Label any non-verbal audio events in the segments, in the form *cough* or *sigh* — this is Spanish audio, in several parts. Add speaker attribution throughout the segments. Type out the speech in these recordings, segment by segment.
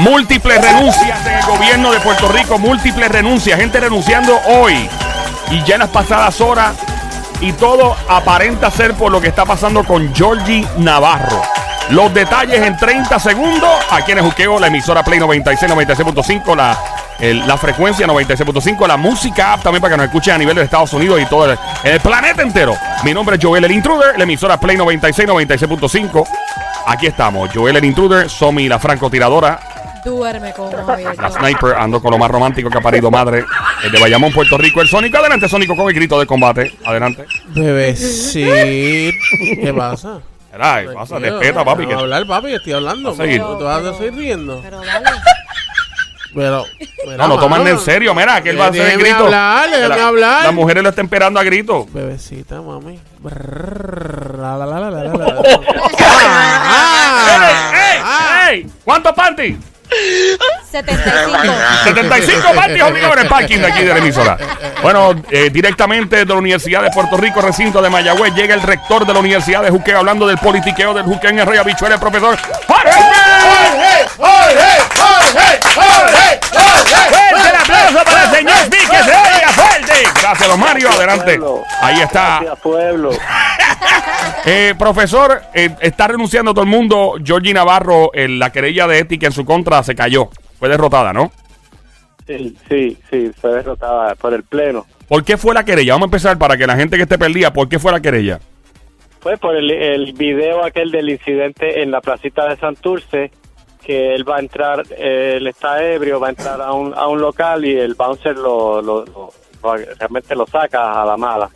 Speaker 1: Múltiples renuncias en el gobierno de Puerto Rico, múltiples renuncias, gente renunciando hoy y ya en las pasadas horas. Y todo aparenta ser por lo que está pasando con Georgie Navarro. Los detalles en 30 segundos. Aquí en el Juqueo, la emisora Play 96, 96.5, la, la frecuencia 96.5, la música app también para que nos escuchen a nivel de Estados Unidos y todo el, el planeta entero. Mi nombre es Joel el Intruder, la emisora Play 96, 96.5. Aquí estamos, Joel el Intruder, Somi la francotiradora,
Speaker 2: Duerme con ojos abiertos.
Speaker 1: la sniper, ando con lo más romántico que ha parido madre, el de Bayamón, Puerto Rico, el Sónico. Adelante, Sónico, con el grito de combate. Adelante.
Speaker 3: Bebecito. ¿Qué pasa?
Speaker 1: Ay, pasa,
Speaker 3: Tranquilo.
Speaker 1: respeta, papi. Que...
Speaker 3: hablar, papi, estoy hablando.
Speaker 1: Va a seguir.
Speaker 3: ¿Tú te vas a seguir riendo?
Speaker 2: Pero dale.
Speaker 3: Pero,
Speaker 1: No, no toman en serio, mira, que él va a hacer el grito.
Speaker 3: hablar,
Speaker 1: la-
Speaker 3: hablar.
Speaker 1: Las mujeres lo están esperando a grito.
Speaker 3: Bebecita, mami. *laughs*
Speaker 1: ¡Ey!
Speaker 3: ah.
Speaker 1: ¡Ey! ¿Cuántos panties?
Speaker 2: 75.
Speaker 1: 75 panties obligados en el parking de aquí de la emisora. Bueno, eh, directamente de la Universidad de Puerto Rico, recinto de Mayagüez, llega el rector de la Universidad de Juqueo hablando del politiqueo del Juqueo en el Rey Habichuel, el profesor Jorge. ¡Fuerte el aplauso para el señor Vic, Gracias, don Mario. Adelante.
Speaker 4: Pueblo.
Speaker 1: Ahí está.
Speaker 4: Gracias, pueblo. *laughs*
Speaker 1: Eh, profesor, eh, está renunciando todo el mundo. Georgie Navarro, eh, la querella de ética en su contra se cayó. Fue derrotada, ¿no?
Speaker 4: Sí, sí, sí, fue derrotada por el Pleno.
Speaker 1: ¿Por qué fue la querella? Vamos a empezar para que la gente que esté perdida, ¿por qué fue la querella?
Speaker 4: Fue por el, el video aquel del incidente en la placita de Santurce, que él va a entrar, eh, él está ebrio, va a entrar a un, a un local y el bouncer lo- lo- lo- realmente lo saca a la mala.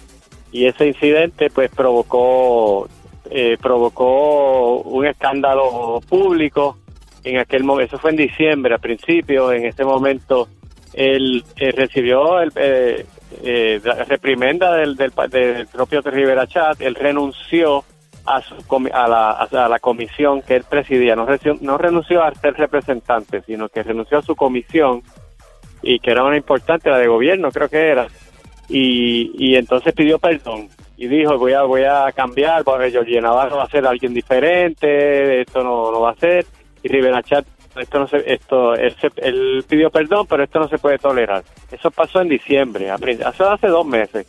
Speaker 4: Y ese incidente pues provocó eh, provocó un escándalo público en aquel momento, eso fue en diciembre, a principio, en ese momento él eh, recibió el, eh, eh, la reprimenda del, del, del propio Rivera Chat, él renunció a, su a, la, a la comisión que él presidía, no, no renunció a ser representante, sino que renunció a su comisión y que era una importante, la de gobierno creo que era, y, y entonces pidió perdón y dijo voy a voy a cambiar porque Jorge Navarro va a ser alguien diferente esto no, no va a ser y Rivera Chat esto no se, esto él, se- él pidió perdón pero esto no se puede tolerar eso pasó en diciembre hace hace dos meses.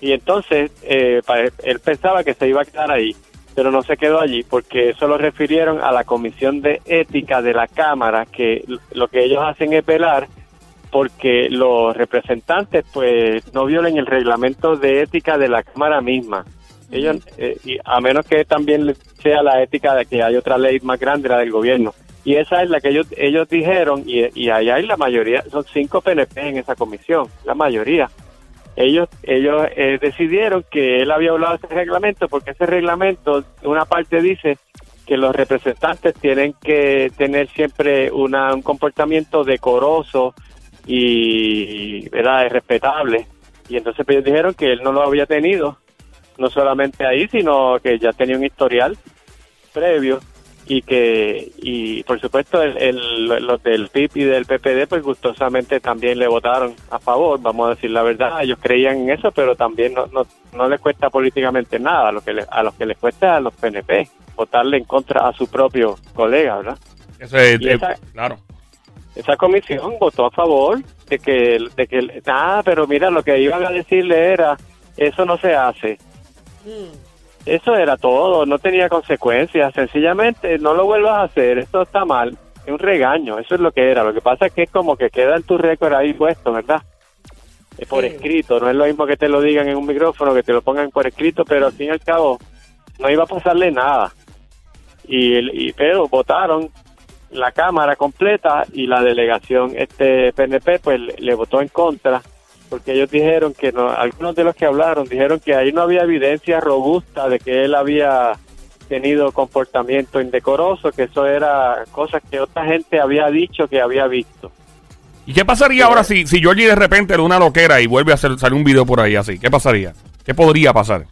Speaker 4: Y entonces eh, él pensaba que se iba a quedar ahí pero no se quedó allí porque eso lo refirieron a la comisión de ética de la cámara que lo que ellos hacen es velar porque los representantes pues no violen el reglamento de ética de la cámara misma. Ellos eh, y a menos que también sea la ética de que hay otra ley más grande la del gobierno. Y esa es la que ellos ellos dijeron y, y allá hay la mayoría son cinco PNP en esa comisión la mayoría. Ellos ellos eh, decidieron que él había violado ese reglamento porque ese reglamento una parte dice que los representantes tienen que tener siempre una, un comportamiento decoroso y ¿verdad? respetable y entonces pues, ellos dijeron que él no lo había tenido no solamente ahí sino que ya tenía un historial previo y que y por supuesto el, el- los del PIB y del PPD pues gustosamente también le votaron a favor vamos a decir la verdad ellos creían en eso pero también no no, no les cuesta políticamente nada a lo que le- a los que les cuesta a los PNP votarle en contra a su propio colega verdad
Speaker 1: Eso es, eh, claro.
Speaker 4: Esa comisión votó a favor de que de que ah pero mira lo que iban a decirle era eso no se hace eso era todo, no tenía consecuencias, sencillamente no lo vuelvas a hacer, esto está mal, es un regaño, eso es lo que era, lo que pasa es que es como que queda en tu récord ahí puesto, ¿verdad? Es por
Speaker 2: Sí.
Speaker 4: escrito, no es lo mismo que te lo digan en un micrófono, que te lo pongan por escrito, pero al fin y al cabo no iba a pasarle nada. Y, y pero votaron la Cámara completa y la delegación este PNP pues le, le votó en contra porque ellos dijeron que no, algunos de los que hablaron dijeron que ahí no había evidencia robusta de que él había tenido comportamiento indecoroso, que eso era cosas que otra gente había dicho que había visto.
Speaker 1: ¿Y qué pasaría ahora si, si Georgie de repente de una loquera y vuelve a hacer, salir un video por ahí así? ¿Qué pasaría? ¿Qué podría pasar?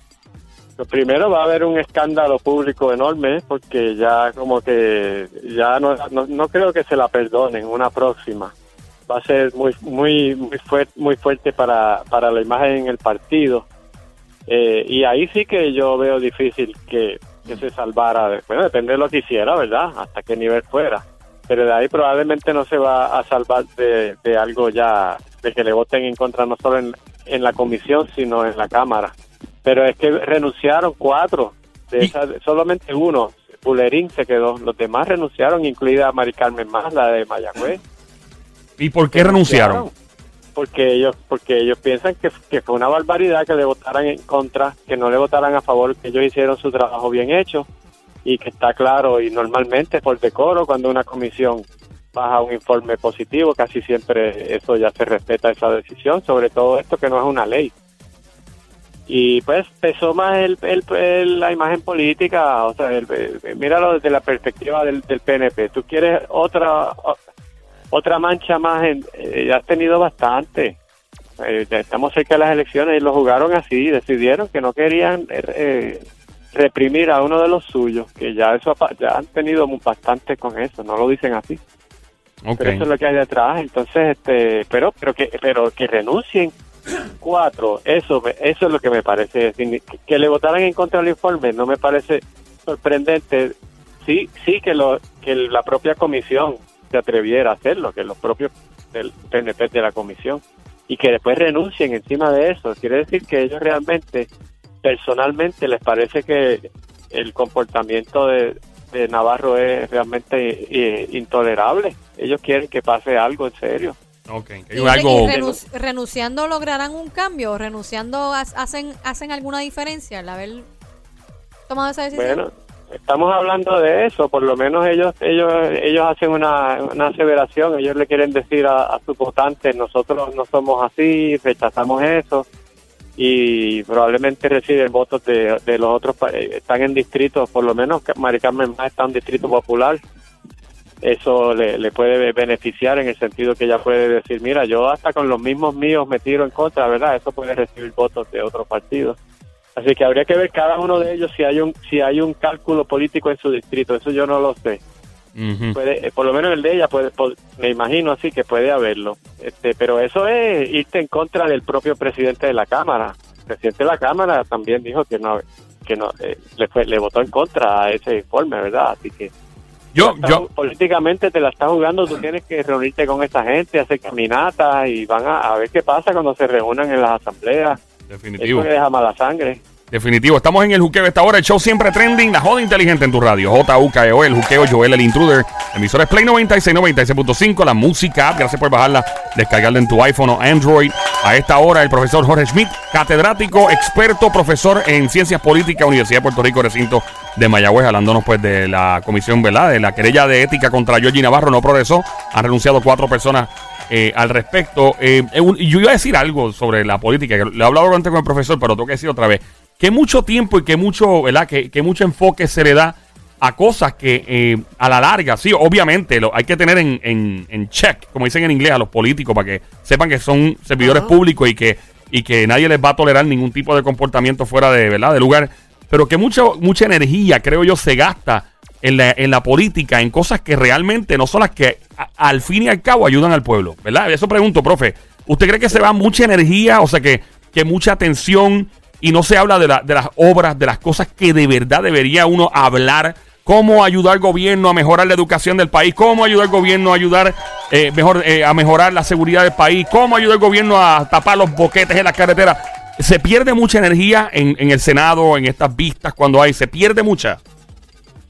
Speaker 4: Primero va a haber un escándalo público enorme porque ya como que ya no, no, no creo que se la perdonen una próxima. Va a ser muy muy muy fuerte muy fuerte para, para la imagen en el partido. Eh, y ahí sí que yo veo difícil que, que se salvara. Bueno, depende de lo que hiciera, ¿verdad? Hasta qué nivel fuera. pero de ahí probablemente no se va a salvar de, de algo ya, de que le voten en contra no solo en, en la comisión, sino en la Cámara. Pero es que renunciaron cuatro, de esas, solamente uno, Bulerín se quedó, los demás renunciaron, incluida Mari Carmen Más, la de Mayagüez.
Speaker 1: ¿Y por qué renunciaron?
Speaker 4: Porque ellos, porque ellos piensan que, que fue una barbaridad que le votaran en contra, que no le votaran a favor, que ellos hicieron su trabajo bien hecho y que está claro y normalmente por decoro cuando una comisión baja un informe positivo, casi siempre eso ya se respeta esa decisión, sobre todo esto que no es una ley. Y pues pesó más el, el- el- la imagen política, o sea, míralo desde la perspectiva del, del PNP. Tú quieres otra otra mancha más, en, eh, ya has tenido bastante. Eh, estamos cerca de las elecciones y lo jugaron así, decidieron que no querían eh, eh, reprimir a uno de los suyos, que ya eso ya han tenido bastante con eso, no lo dicen así. Pero eso es lo que hay detrás, entonces, este, pero, pero que, pero que renuncien cuatro, eso, eso es lo que me parece, que, le votaran en contra del informe, no me parece sorprendente. Sí, sí que lo, que la propia comisión se atreviera a hacerlo, que los propios del PNP de la comisión y que después renuncien encima de eso, quiere decir que ellos realmente, personalmente, les parece que el comportamiento de, de Navarro es realmente eh, intolerable. Ellos quieren que pase algo en serio.
Speaker 1: Ok. Que
Speaker 2: Y,
Speaker 1: hay algo...
Speaker 2: y renunci- renunciando lograrán un cambio, renunciando ha- hacen hacen alguna diferencia al haber tomado esa decisión.
Speaker 4: Bueno, estamos hablando de eso, por lo menos ellos ellos ellos hacen una, una aseveración, ellos le quieren decir a, a sus votantes, nosotros no somos así, rechazamos eso y probablemente reciben votos de, de los otros, eh, están en distritos, por lo menos Mari Carmen Más está en distrito popular, eso le, le puede beneficiar en el sentido que ella puede decir, mira, yo hasta con los mismos míos me tiro en contra, ¿verdad? Eso puede recibir votos de otros partidos. Así que habría que ver cada uno de ellos si hay un si hay un cálculo político en su distrito. Eso yo no lo sé. Puede, eh, por lo menos el de ella puede, me imagino así que puede haberlo. Este, pero eso es irte en contra del propio presidente de la cámara. El presidente de la cámara también dijo que no que no eh, le fue, le votó en contra a ese informe, ¿verdad? Así que
Speaker 1: Yo,
Speaker 4: está-
Speaker 1: yo,
Speaker 4: políticamente te la estás jugando, tú tienes que reunirte con esta gente, hacer caminatas y van a, a ver qué pasa cuando se reúnan en las asambleas.
Speaker 1: definitivo.
Speaker 4: Eso le deja mala sangre.
Speaker 1: Definitivo. Estamos en el juqueo esta hora. El show siempre trending. La joda inteligente en tu radio. J-U-K-E-O. E El juqueo. Joel, el intruder. Emisora es Play 96, 96.5. La música. app, Gracias por bajarla. Descargarla en tu iPhone o Android. A esta hora, el profesor Jorge Schmidt, catedrático, experto, profesor en ciencias políticas, Universidad de Puerto Rico, recinto de Mayagüez, hablándonos pues de la comisión, ¿verdad? De la querella de ética contra Georgie Navarro. No progresó. Han renunciado cuatro personas eh, al respecto. Eh, yo iba a decir algo sobre la política, que lo he hablado antes con el profesor, pero tengo que decir otra vez, que mucho tiempo y que mucho, ¿verdad? Que, que mucho enfoque se le da a cosas que eh, a la larga, sí, obviamente lo, hay que tener en, en, en check, como dicen en inglés, a los políticos para que sepan que son servidores públicos y que, y que nadie les va a tolerar ningún tipo de comportamiento fuera de, ¿verdad? de lugar, pero que mucha, mucha energía, creo yo, se gasta en la, en la política, en cosas que realmente no son las que al fin y al cabo ayudan al pueblo, ¿verdad? Eso pregunto, profe. ¿Usted cree que se va mucha energía, o sea, que, que mucha atención y no se habla de, la- de las obras, de las cosas que de verdad debería uno hablar? ¿Cómo ayudar al gobierno a mejorar la educación del país? ¿Cómo ayudar al gobierno a ayudar eh, mejor, eh, a mejorar la seguridad del país? ¿Cómo ayudar al gobierno a tapar los boquetes en las carreteras? Se pierde mucha energía en, en el Senado, en estas vistas, cuando hay, se pierde mucha.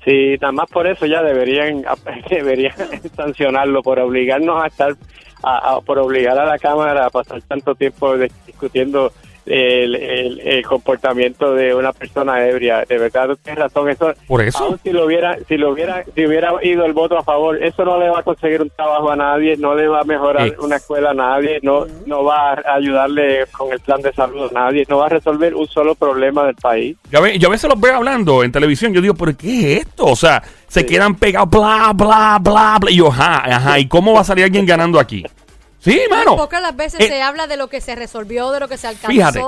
Speaker 4: Sí, nada más por eso ya deberían *laughs* deberían sancionarlo por obligarnos a estar a, por obligar a la cámara a pasar tanto tiempo discutiendo el, el- el comportamiento de una persona ebria. De verdad, tú tienes razón. Eso,
Speaker 1: Por eso.
Speaker 4: aun si lo hubiera si lo hubiera si hubiera ido el voto a favor, eso no le va a conseguir un trabajo a nadie, no le va a mejorar una escuela a nadie, no no va a ayudarle con el plan de salud a nadie, no va a resolver un solo problema del país.
Speaker 1: Yo yo a veces los veo hablando en televisión. Yo digo, ¿pero qué es esto? O sea, se
Speaker 4: Sí.
Speaker 1: quedan pegados, bla, bla, bla, bla. Y yo, ajá, ajá. ¿Y cómo va a salir alguien ganando aquí? Sí, mano.
Speaker 2: Pocas las veces
Speaker 1: Eh,
Speaker 2: se habla de lo que se resolvió, de lo que se alcanzó.
Speaker 1: Fíjate,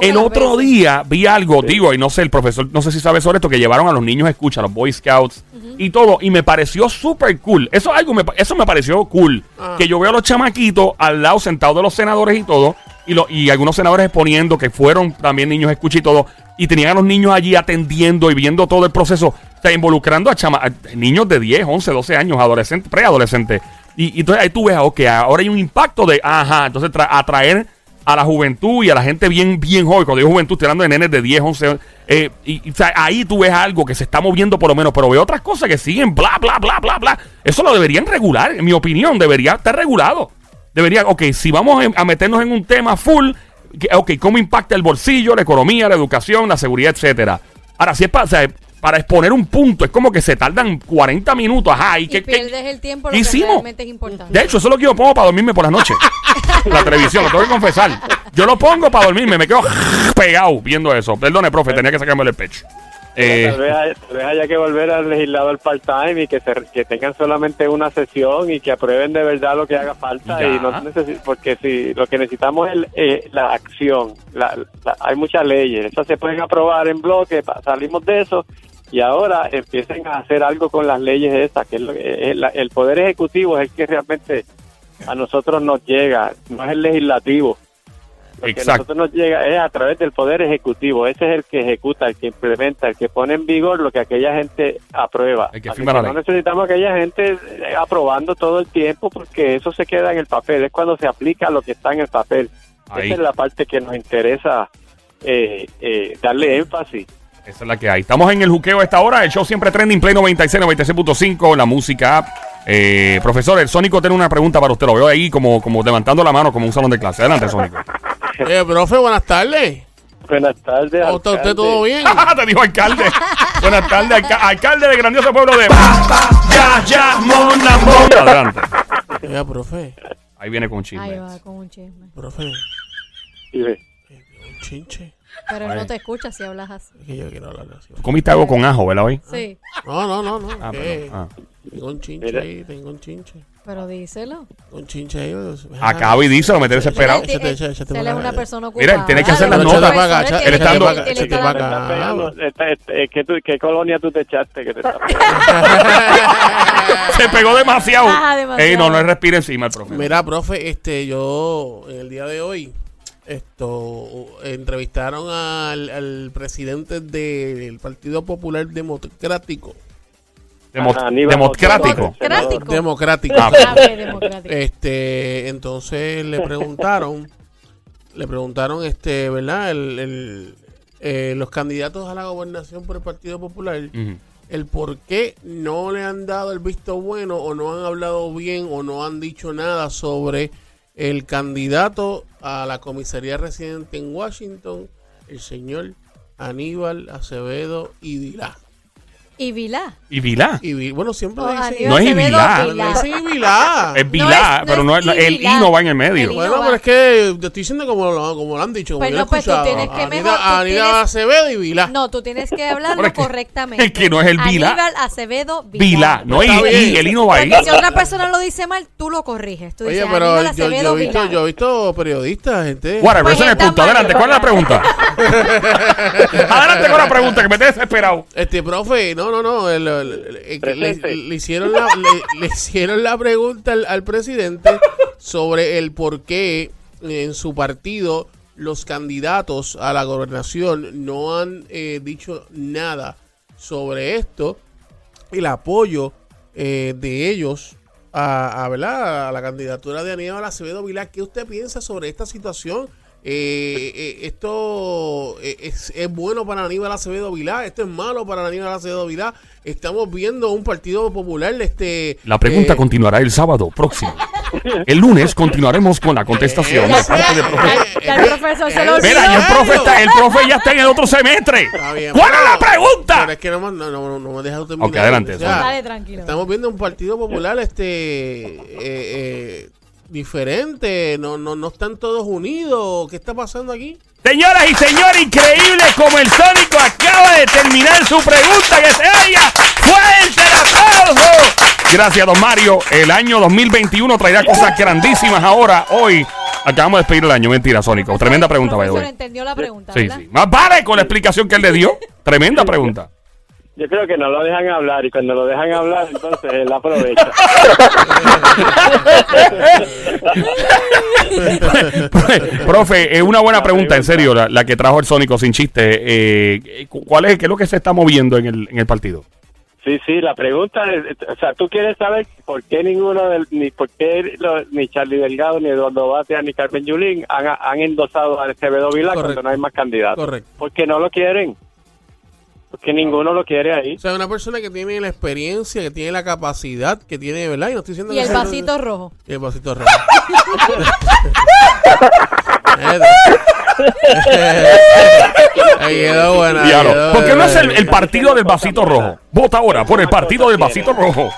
Speaker 1: el otro
Speaker 2: veces.
Speaker 1: día vi algo, digo, y no sé, el profesor, no sé si sabe sobre esto, que llevaron a los niños a escucha, a los Boy Scouts y todo, y me pareció súper cool. Eso algo me, eso me pareció cool. Que yo veo a los chamaquitos al lado sentados de los senadores y todo, y, lo, y algunos senadores exponiendo que fueron también niños escucha y todo, y tenían a los niños allí atendiendo y viendo todo el proceso. Está involucrando a, chama- a niños de 10, 11, 12 años, adolescentes, preadolescentes. Y, entonces ahí tú ves, ok, ahora hay un impacto de, ajá, entonces tra- atraer a la juventud y a la gente bien, bien joven. Cuando digo juventud, estoy hablando de nenes de 10, 11. eh, y, o sea, ahí tú ves algo que se está moviendo por lo menos, pero veo otras cosas que siguen, bla, bla, bla, bla, bla. Eso lo deberían regular, en mi opinión, debería estar regulado. Debería, ok, si vamos a- meternos en un tema full, ok, ¿cómo impacta el bolsillo, la economía, la educación, la seguridad, etcétera? Ahora, si es para, para exponer un punto, es como que se tardan 40 minutos, ajá, y,
Speaker 2: Y
Speaker 1: que, que-
Speaker 2: pierdes el tiempo, lo que realmente es importante.
Speaker 1: de hecho, eso es lo que yo pongo para dormirme por las noches. *laughs* la televisión, lo tengo que confesar. Yo lo pongo para dormirme, me quedo pegado viendo eso. Perdone, profe, tenía que sacarme el pecho. Eh,
Speaker 4: tal, vez, hay- tal vez haya que volver al legislador part-time y que, se, que tengan solamente una sesión y que aprueben de verdad lo que haga falta.
Speaker 1: Ya.
Speaker 4: y no Porque si lo que necesitamos es eh, la acción. La- la- hay muchas leyes. Esas se pueden aprobar en bloque, salimos de eso. Y ahora empiecen a hacer algo con las leyes esas, que es lo que- es la- el poder ejecutivo es el que realmente a nosotros nos llega, no es el legislativo. Lo que a nosotros nos llega es a través del poder ejecutivo. Ese es el que ejecuta, el que implementa, el que pone en vigor lo que aquella gente aprueba.
Speaker 1: El que
Speaker 4: Así
Speaker 1: firma la
Speaker 4: no necesitamos aquella gente eh, aprobando todo el tiempo porque eso se queda en el papel. Es cuando se aplica lo que está en el papel.
Speaker 1: Ahí.
Speaker 4: Esa es la parte que nos interesa eh, eh, darle énfasis.
Speaker 1: Esa es la que hay. Estamos en el juqueo a esta hora. El show siempre trending, Play 96, 96.5, la música app. Eh, profesor, el Sónico tiene una pregunta para usted. Lo veo ahí como, como levantando la mano como un salón de clase. Adelante, Sónico. *laughs*
Speaker 3: Eh, profe, buenas tardes.
Speaker 4: Buenas tardes.
Speaker 3: ¿Cómo está usted? ¿Todo bien? *laughs*
Speaker 1: Te dijo alcalde. Buenas tardes, alca- alcalde de grandioso pueblo de Ya, ya, Mon Lambón. Adelante.
Speaker 3: Oiga, profe,
Speaker 1: Ahí viene con un chisme.
Speaker 2: Ahí va, con un chisme.
Speaker 3: profe,
Speaker 4: ve.
Speaker 3: eh, un chinche.
Speaker 2: Pero él no te escucha si hablas así.
Speaker 3: Es que yo quiero hablar así.
Speaker 1: Tú comiste algo con ajo, ¿verdad, hoy?
Speaker 2: Sí,
Speaker 3: No, no, no, no.
Speaker 1: Ah,
Speaker 3: que
Speaker 1: perdón. Ah.
Speaker 3: Tengo un chinche
Speaker 4: Mira.
Speaker 3: ahí, tengo un chinche.
Speaker 2: pero díselo.
Speaker 3: Un chinche ahí. pues,
Speaker 1: Acaba y díselo, me tiene desesperado.
Speaker 2: Él,
Speaker 3: Échate, échate, échate para
Speaker 2: es una
Speaker 3: acá.
Speaker 2: persona ocupada.
Speaker 1: Mira, él tiene que hacer las notas.
Speaker 3: Échate para acá,
Speaker 1: échate para acá,
Speaker 2: él
Speaker 3: échate
Speaker 2: está
Speaker 3: para
Speaker 2: hablando-
Speaker 3: acá.
Speaker 4: Está pegando. Está- está- eh, ¿qué, tú- ¿Qué colonia tú te echaste? Que te está *laughs*
Speaker 1: Se pegó demasiado.
Speaker 2: Ajá, demasiado.
Speaker 1: Ey, no, no respire encima el profe.
Speaker 3: Mira, profe, este, yo en el día de hoy, esto, entrevistaron al, al presidente del Partido Popular Democrático.
Speaker 1: Demo-
Speaker 4: Ajá,
Speaker 1: democrático.
Speaker 2: Democrático.
Speaker 3: Democrático.
Speaker 1: Ah,
Speaker 2: ok, democrático.
Speaker 3: Este, entonces le preguntaron, le preguntaron, este, ¿verdad? El, el, eh, los candidatos a la gobernación por el Partido Popular, el por qué no le han dado el visto bueno o no han hablado bien o no han dicho nada sobre el candidato a la comisaría residente en Washington, el señor Aníbal Acevedo y Vilá.
Speaker 2: Y Vilá.
Speaker 1: ¿Y Vilá?
Speaker 3: Y Vi- bueno, siempre
Speaker 2: Oh,
Speaker 3: dicen,
Speaker 1: No es
Speaker 2: Vilá.
Speaker 3: dicen Vilá.
Speaker 1: Es Vilá,
Speaker 2: es- no
Speaker 1: pero no
Speaker 2: es
Speaker 1: es, el. I no va en el medio.
Speaker 2: El
Speaker 3: Bueno,
Speaker 2: no
Speaker 3: pero es que te estoy diciendo como lo, como lo han dicho. Como
Speaker 2: Pues
Speaker 3: he
Speaker 2: no, pues tú tienes que
Speaker 3: Aníbal-
Speaker 2: mejor,
Speaker 3: Aníbal
Speaker 2: tienes-
Speaker 3: Acevedo y Vilá.
Speaker 2: No, tú tienes que hablarlo
Speaker 1: Pero es que-
Speaker 2: correctamente.
Speaker 1: es que no es el Vilá.
Speaker 2: Aníbal Acevedo Vilá.
Speaker 1: Vilá, no I. I, el I no va ahí.
Speaker 2: Porque si otra persona lo dice mal, tú lo corriges. Tú
Speaker 3: Oye, pero yo, he visto, yo he visto periodistas, gente.
Speaker 1: Whatever,
Speaker 2: Pues
Speaker 1: ese es el punto. Adelante, ¿cuál es la pregunta? *laughs* Adelante con la pregunta, que me tiene desesperado.
Speaker 3: Este, profe, no, no, no. el- el- el- el- le, hicieron la, le, le hicieron la pregunta al, al presidente sobre el por qué en su partido los candidatos a la gobernación no han eh, dicho nada sobre esto, el apoyo eh, de ellos a, a, a la candidatura de Aníbal Acevedo Vilá. ¿Qué usted piensa sobre esta situación? Eh, eh, esto eh, es, es bueno para Aníbal Acevedo Vilá, esto es malo para Aníbal Acevedo Vilá. Estamos viendo un partido popular, este.
Speaker 1: La pregunta
Speaker 3: eh,
Speaker 1: continuará el sábado próximo. El lunes continuaremos con la contestación de parte del profesor.
Speaker 2: Ya el profesor se lo olvidó.
Speaker 1: Mira, el profe, está, el profe ya está en el otro semestre.
Speaker 3: Bien,
Speaker 1: ¿Cuál es la pregunta?
Speaker 3: Pero es que no, me- no, no, no me dejas terminar.
Speaker 1: Ok, adelante,
Speaker 2: Dale, tranquilo.
Speaker 3: Estamos viendo un partido popular este eh, eh, diferente, no, no, no están todos unidos. ¿Qué está pasando aquí?
Speaker 1: Señoras y señores, increíble como el Sónico acaba de terminar su pregunta que se haya. ¡Fuerte el aplauso! Gracias, don Mario. El año 2021 traerá cosas grandísimas ahora, hoy. Acabamos de despedir el año, mentira, Sónico. Tremenda pregunta, way.
Speaker 2: entendió la pregunta,
Speaker 1: Sí,
Speaker 2: ¿verdad?
Speaker 1: sí. Más vale con la explicación que él le dio. Tremenda pregunta.
Speaker 4: Yo creo que no lo dejan hablar y cuando lo dejan hablar, entonces él aprovecha. *laughs*
Speaker 1: Profe, es una buena pregunta, en serio, la, la que trajo el Sónico sin chiste. Eh, cu- ¿Cuál es, qué es lo que se está moviendo en el, en el partido?
Speaker 4: Sí, sí, la pregunta es, o sea, tú quieres saber por qué ninguno, del, ni por qué lo- ni Charlie Delgado, ni Eduardo Batia, ni Carmen Yulín han, han endosado a Acevedo Vilá
Speaker 3: Correcto.
Speaker 4: cuando no hay más candidatos.
Speaker 3: Correcto.
Speaker 4: Porque no lo quieren. Porque ninguno lo quiere ahí.
Speaker 3: O sea, una persona que tiene la experiencia, que tiene la capacidad, que tiene, ¿verdad? Y no estoy diciendo
Speaker 2: Y
Speaker 3: que
Speaker 2: el
Speaker 3: sea-
Speaker 2: vasito rojo.
Speaker 3: Y el vasito rojo. *laughs* Ahí quedó buena. ahí
Speaker 1: Diablo.
Speaker 3: quedó
Speaker 1: ¿Por qué no es el,
Speaker 3: buena.
Speaker 1: el partido del vasito rojo? Vota ahora por el partido del vasito rojo.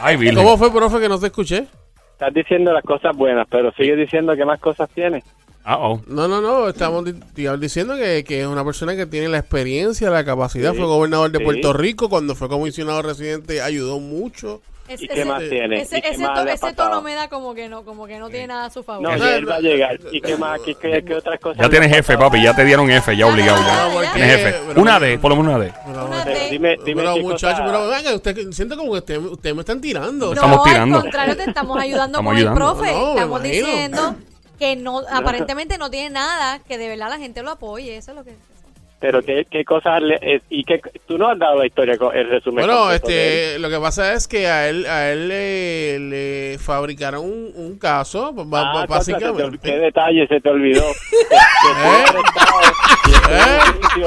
Speaker 1: Ay, Virgen.
Speaker 3: ¿Cómo fue, profe, que no te escuché?
Speaker 4: Estás diciendo las cosas buenas, pero sigue diciendo que más cosas tiene.
Speaker 1: Ah, oh.
Speaker 3: No, no, no, estamos di- di- diciendo que, que es una persona que tiene la experiencia, la capacidad,
Speaker 4: Sí,
Speaker 3: fue gobernador de
Speaker 4: sí.
Speaker 3: Puerto Rico, cuando fue comisionado residente ayudó mucho.
Speaker 2: Es-
Speaker 4: ¿Y qué más tiene?
Speaker 2: Ese,
Speaker 4: ¿Y qué
Speaker 2: ese
Speaker 4: más
Speaker 2: to- ese tono me da como que no, como que no tiene nada a su favor.
Speaker 4: No, y él va a llegar. ¿Y qué más? ¿Qué, qué, qué otras cosas?
Speaker 1: Ya tienes jefe, papi. Ya te dieron F, ya obligado. Ya.
Speaker 2: ya.
Speaker 1: Tienes jefe.
Speaker 3: Pero-
Speaker 1: Una D, por lo menos una D.
Speaker 2: Una
Speaker 3: pero-
Speaker 2: D.
Speaker 4: Dime, dime
Speaker 3: pero, muchachos, pero venga, usted siento como que usted, usted me están tirando.
Speaker 2: No,
Speaker 1: Estamos tirando.
Speaker 2: al contrario, te estamos ayudando
Speaker 1: Estamos
Speaker 2: con
Speaker 1: ayudando.
Speaker 2: el profe.
Speaker 3: No, no,
Speaker 2: estamos diciendo que no, aparentemente no tiene nada, que de verdad la gente lo apoye. Eso es lo que.
Speaker 4: Pero qué, qué cosas... le- eh, y qué, tú no has dado la historia, con el resumen
Speaker 3: Bueno, este, lo que pasa es que a él, a él le, le fabricaron un, un caso,
Speaker 4: Ah, contra, se te ol-
Speaker 3: básicamente.
Speaker 4: qué detalle se te olvidó. *laughs* que, que
Speaker 3: ¿Eh?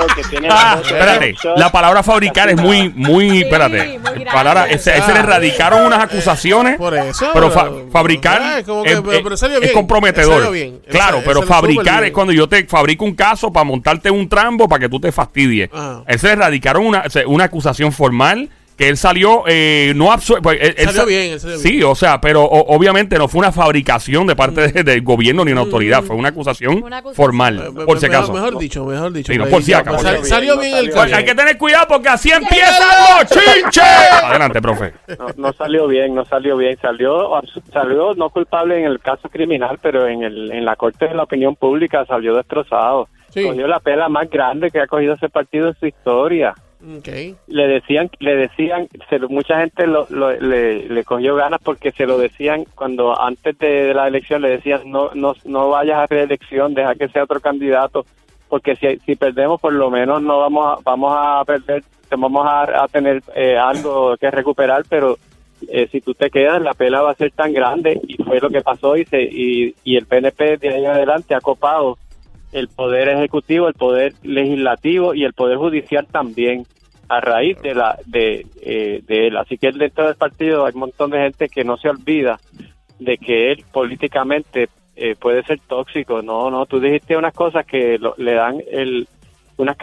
Speaker 4: es que tiene
Speaker 1: Ah, espérate. La palabra fabricar es muy, muy,
Speaker 2: Sí,
Speaker 1: espérate.
Speaker 2: muy grande.
Speaker 1: Palabra, ese, ese le radicaron unas acusaciones.
Speaker 3: Por eso.
Speaker 1: Pero fa- fabricar
Speaker 3: Ah, es que-
Speaker 1: es,
Speaker 3: pero-
Speaker 1: es
Speaker 3: bien,
Speaker 1: comprometedor.
Speaker 3: bien.
Speaker 1: Claro, pero fabricar es cuando yo te fabrico un caso para montarte un trambo para que tú te fastidies.
Speaker 3: Ah.
Speaker 1: Él se le radicaron una, se- una acusación formal que él salió eh, no absuelto.
Speaker 3: Salió bien, él salió
Speaker 1: Sí,
Speaker 3: bien.
Speaker 1: o sea, pero o- obviamente no fue una fabricación de parte de- del gobierno ni una autoridad, fue una acusación,
Speaker 2: Una acusación.
Speaker 1: formal,
Speaker 3: Eh,
Speaker 1: por si acaso.
Speaker 3: Mejor dicho, mejor dicho.
Speaker 1: Sí, no,
Speaker 3: Pues,
Speaker 1: por si acaso.
Speaker 3: pues, sal-
Speaker 4: Salió
Speaker 3: Salió
Speaker 4: bien,
Speaker 3: bien
Speaker 4: no
Speaker 3: el
Speaker 4: salió
Speaker 1: Pues hay que tener cuidado porque así empiezan los chinches. *laughs* Adelante, profe.
Speaker 4: No, no salió bien, no salió bien. Salió salió no culpable en el caso criminal, pero en, el, en la corte de la opinión pública salió destrozado.
Speaker 3: Sí.
Speaker 4: Cogió la pela más grande que ha cogido ese partido en su historia. Le decían, le decían, se mucha gente lo, lo- le, le cogió ganas porque se lo decían cuando antes de, de la elección le decían no, no, no vayas a reelección, deja que sea otro candidato, porque si, si perdemos por lo menos no vamos a, vamos a perder, vamos a, a tener eh, algo que recuperar, pero eh, si tú te quedas la pela va a ser tan grande y fue lo que pasó y, se, y, y el PNP de ahí en adelante ha copado el poder ejecutivo, el poder legislativo y el poder judicial también a raíz de la de, eh, de él. Así que dentro del partido hay un montón de gente que no se olvida de que él políticamente eh, puede ser tóxico. No, no, tú dijiste unas cosas que lo- le dan el unas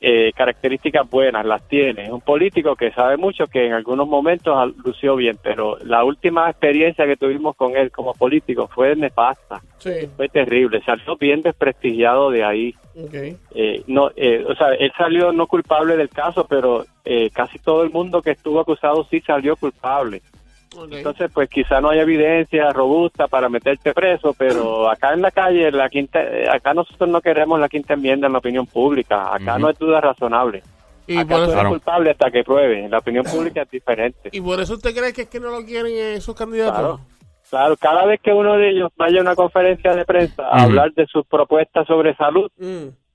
Speaker 4: eh, características buenas, las tiene. Es un político que sabe mucho, que en algunos momentos lució bien, pero la última experiencia que tuvimos con él como político fue nefasta,
Speaker 3: Sí.
Speaker 4: fue terrible, salió bien desprestigiado de ahí. Eh, no, eh, o sea, él salió no culpable del caso, pero eh, casi todo el mundo que estuvo acusado sí salió culpable. Entonces, pues quizá no hay evidencia robusta para meterte preso, pero *clears throat* acá en la calle, la quinta, eh, acá nosotros no queremos la quinta enmienda en la opinión pública. Acá no hay duda razonable.
Speaker 3: Y
Speaker 4: acá
Speaker 3: por, eso,
Speaker 1: Claro.
Speaker 4: culpable hasta que pruebe. La opinión pública es diferente.
Speaker 3: y por eso usted cree que es que no lo quieren esos candidatos.
Speaker 4: Claro. Claro, cada vez que uno de ellos vaya a una conferencia de prensa a hablar de sus propuestas sobre salud,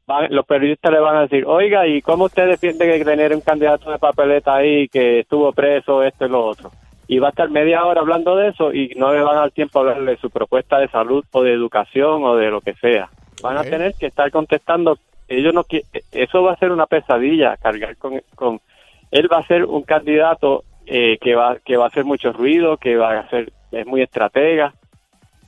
Speaker 4: van- los periodistas le van a decir, oiga, ¿y cómo usted defiende que tener un candidato de papeleta ahí que estuvo preso, esto y lo otro? Y va a estar media hora hablando de eso y no le van a dar tiempo a hablar de su propuesta de salud o de educación o de lo que sea. Van a tener que estar contestando. Ellos no Eso va a ser una pesadilla, cargar con... con él va a ser un candidato eh, que va que va a hacer mucho ruido, que va a ser es muy estratega,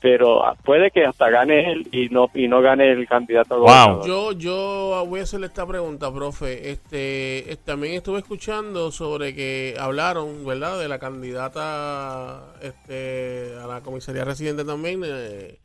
Speaker 4: pero puede que hasta gane él y no y no gane el candidato a
Speaker 1: Wow.
Speaker 3: Yo, yo voy a hacerle esta pregunta, profe. Este, también estuve escuchando sobre que hablaron, ¿verdad? De la candidata, este, a la comisaría residente también eh,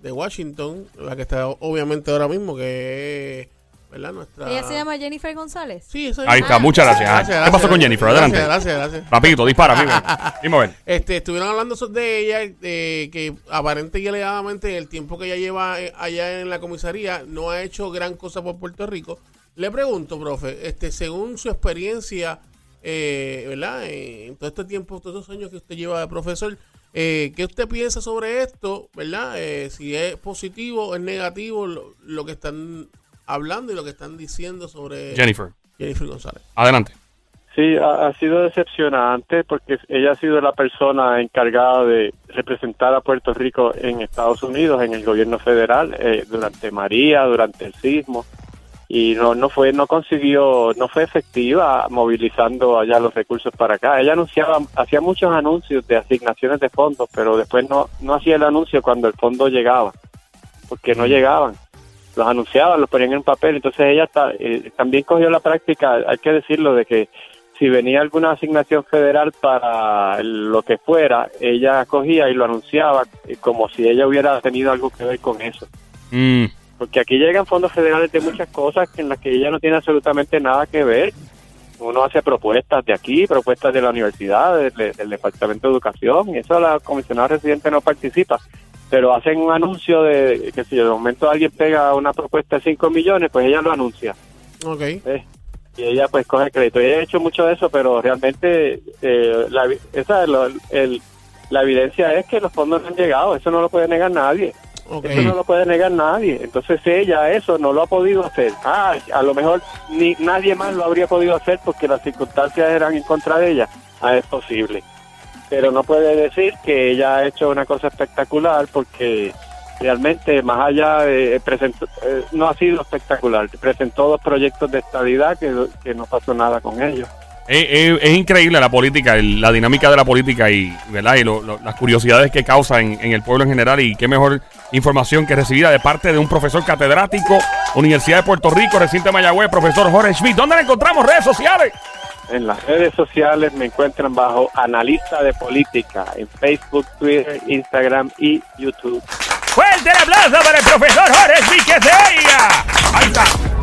Speaker 3: de Washington, la que está obviamente ahora mismo, que es, ¿verdad? Nuestra.
Speaker 2: Ella se llama Jennifer González.
Speaker 3: Sí, esa
Speaker 1: Ahí está, muchas gracias.
Speaker 3: Gracias,
Speaker 1: ¿Qué pasó
Speaker 3: gracias.
Speaker 1: con Jennifer?
Speaker 3: Gracias,
Speaker 1: Adelante.
Speaker 3: Gracias, gracias.
Speaker 1: Rapidito, dispara, dime. *laughs* Dime a ver.
Speaker 3: Este, estuvieron hablando de ella, de que aparente y alegadamente el tiempo que ella lleva eh, allá en la comisaría no ha hecho gran cosa por Puerto Rico. Le pregunto, profe, este, según su experiencia, eh, ¿verdad? Eh, en todo este tiempo, todos estos años que usted lleva de profesor, eh, ¿qué usted piensa sobre esto, verdad? Eh, si es positivo o es negativo lo, lo que están hablando y lo que están diciendo sobre
Speaker 1: Jennifer,
Speaker 3: Jennifer González.
Speaker 1: adelante.
Speaker 4: Sí, ha, ha sido decepcionante porque ella ha sido la persona encargada de representar a Puerto Rico en Estados Unidos, en el gobierno federal, eh, durante María, durante el sismo, y no, no fue, no consiguió, no fue efectiva movilizando allá los recursos para acá. Ella anunciaba, hacía muchos anuncios de asignaciones de fondos, pero después no, no hacía el anuncio cuando el fondo llegaba, porque no llegaban los anunciaban, los ponían en papel. Entonces ella ta- eh, también cogió la práctica, hay que decirlo, de que si venía alguna asignación federal para lo que fuera, ella cogía y lo anunciaba eh, como si ella hubiera tenido algo que ver con eso.
Speaker 1: Mm.
Speaker 4: Porque aquí llegan fondos federales de muchas cosas en las que ella no tiene absolutamente nada que ver. Uno hace propuestas de aquí, propuestas de la universidad, del Departamento de Educación, y eso la comisionada residente no participa. Pero hacen un anuncio de que si de momento alguien pega una propuesta de 5 millones, pues ella lo anuncia.
Speaker 3: Ok.
Speaker 4: ¿ves? Y ella pues coge crédito. Ella ha hecho mucho de eso, pero realmente eh, la, esa, lo- el- la evidencia es que los fondos no han llegado. Eso no lo puede negar nadie.
Speaker 3: Ok.
Speaker 4: Eso no lo puede negar nadie. Entonces ella eso no lo ha podido hacer. Ah, a lo mejor ni nadie más lo habría podido hacer porque las circunstancias eran en contra de ella. Ah, es posible. Pero no puede decir que ella ha hecho una cosa espectacular porque realmente más allá de presentó, eh, no ha sido espectacular. Presentó dos proyectos de estabilidad que, que no pasó nada con ellos.
Speaker 1: Es, es- es increíble la política, la dinámica de la política y, ¿verdad? y lo- las curiosidades que causa en, el pueblo en general. Y qué mejor información que recibida de parte de un profesor catedrático, Universidad de Puerto Rico, recinto de Mayagüez, profesor Jorge Schmidt. ¿Dónde le encontramos redes sociales?
Speaker 4: En las redes sociales me encuentran bajo analista de política en Facebook, Twitter, Instagram y YouTube.
Speaker 1: Fuerte el aplauso para el profesor Jorge se oiga. Ahí está.